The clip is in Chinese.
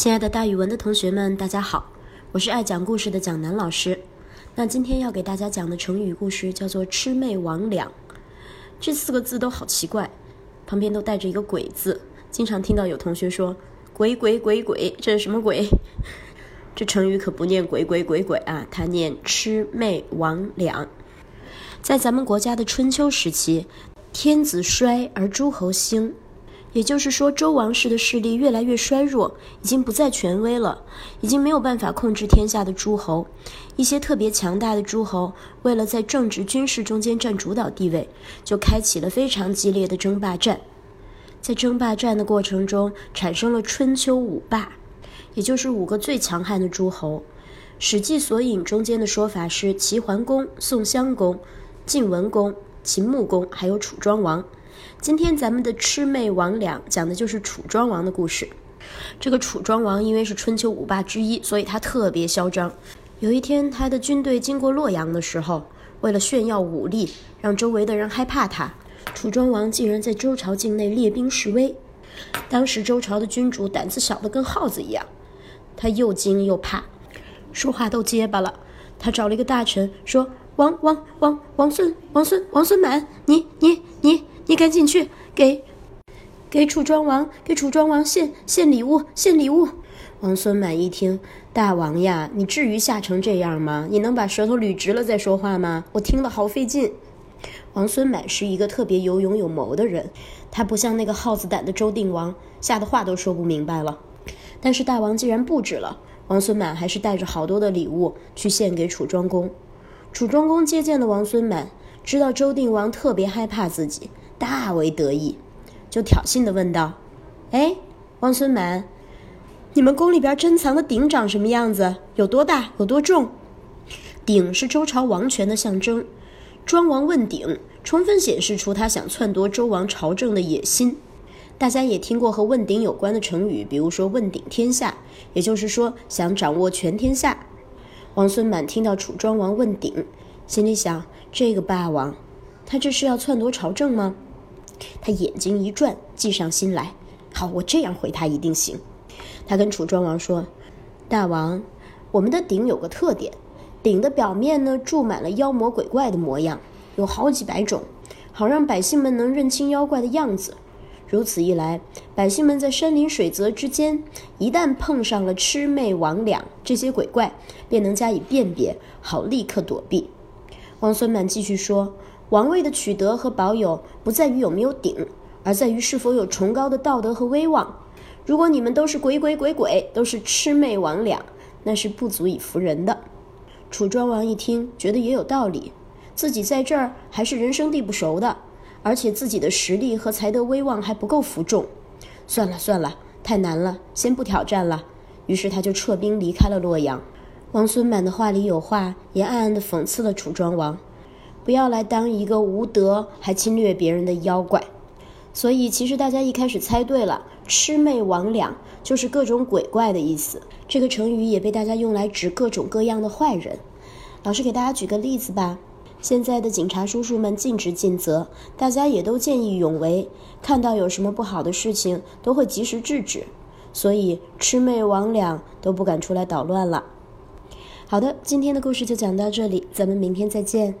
亲爱的，大语文的同学们，大家好，我是爱讲故事的蒋楠老师。那今天要给大家讲的成语故事叫做“魑魅魍魉”。这四个字都好奇怪，旁边都带着一个“鬼”字。经常听到有同学说“鬼鬼鬼鬼”，这是什么鬼？这成语可不念“鬼鬼鬼鬼”啊，它念“魑魅魍魉”。在咱们国家的春秋时期，天子衰而诸侯兴。也就是说，周王室的势力越来越衰弱，已经不再权威了，已经没有办法控制天下的诸侯。一些特别强大的诸侯，为了在政治、军事中间占主导地位，就开启了非常激烈的争霸战。在争霸战的过程中，产生了春秋五霸，也就是五个最强悍的诸侯。《史记》所引中间的说法是：齐桓公、宋襄公、晋文公、秦穆公，还有楚庄王。今天咱们的魑魅魍魉讲的就是楚庄王的故事。这个楚庄王因为是春秋五霸之一，所以他特别嚣张。有一天，他的军队经过洛阳的时候，为了炫耀武力，让周围的人害怕他，楚庄王竟然在周朝境内列兵示威。当时周朝的君主胆子小的跟耗子一样，他又惊又怕，说话都结巴了。他找了一个大臣说：“王王王王孙王孙王孙满，你你你。”你赶紧去给，给楚庄王，给楚庄王献献礼物，献礼物。王孙满一听，大王呀，你至于吓成这样吗？你能把舌头捋直了再说话吗？我听了好费劲。王孙满是一个特别有勇有谋的人，他不像那个耗子胆的周定王，吓得话都说不明白了。但是大王既然布置了，王孙满还是带着好多的礼物去献给楚庄公。楚庄公接见了王孙满，知道周定王特别害怕自己。大为得意，就挑衅地问道：“哎，王孙满，你们宫里边珍藏的鼎长什么样子？有多大？有多重？”鼎是周朝王权的象征，庄王问鼎，充分显示出他想篡夺周王朝政的野心。大家也听过和问鼎有关的成语，比如说“问鼎天下”，也就是说想掌握全天下。王孙满听到楚庄王问鼎，心里想：这个霸王，他这是要篡夺朝政吗？他眼睛一转，计上心来。好，我这样回他一定行。他跟楚庄王说：“大王，我们的鼎有个特点，鼎的表面呢铸满了妖魔鬼怪的模样，有好几百种，好让百姓们能认清妖怪的样子。如此一来，百姓们在山林水泽之间，一旦碰上了魑魅魍魉这些鬼怪，便能加以辨别，好立刻躲避。”王孙满继续说。王位的取得和保有，不在于有没有鼎，而在于是否有崇高的道德和威望。如果你们都是鬼鬼鬼鬼，都是魑魅魍魉，那是不足以服人的。楚庄王一听，觉得也有道理，自己在这儿还是人生地不熟的，而且自己的实力和才德威望还不够服众。算了算了，太难了，先不挑战了。于是他就撤兵离开了洛阳。王孙满的话里有话，也暗暗地讽刺了楚庄王。不要来当一个无德还侵略别人的妖怪，所以其实大家一开始猜对了，魑魅魍魉就是各种鬼怪的意思。这个成语也被大家用来指各种各样的坏人。老师给大家举个例子吧，现在的警察叔叔们尽职尽责，大家也都见义勇为，看到有什么不好的事情都会及时制止，所以魑魅魍魉都不敢出来捣乱了。好的，今天的故事就讲到这里，咱们明天再见。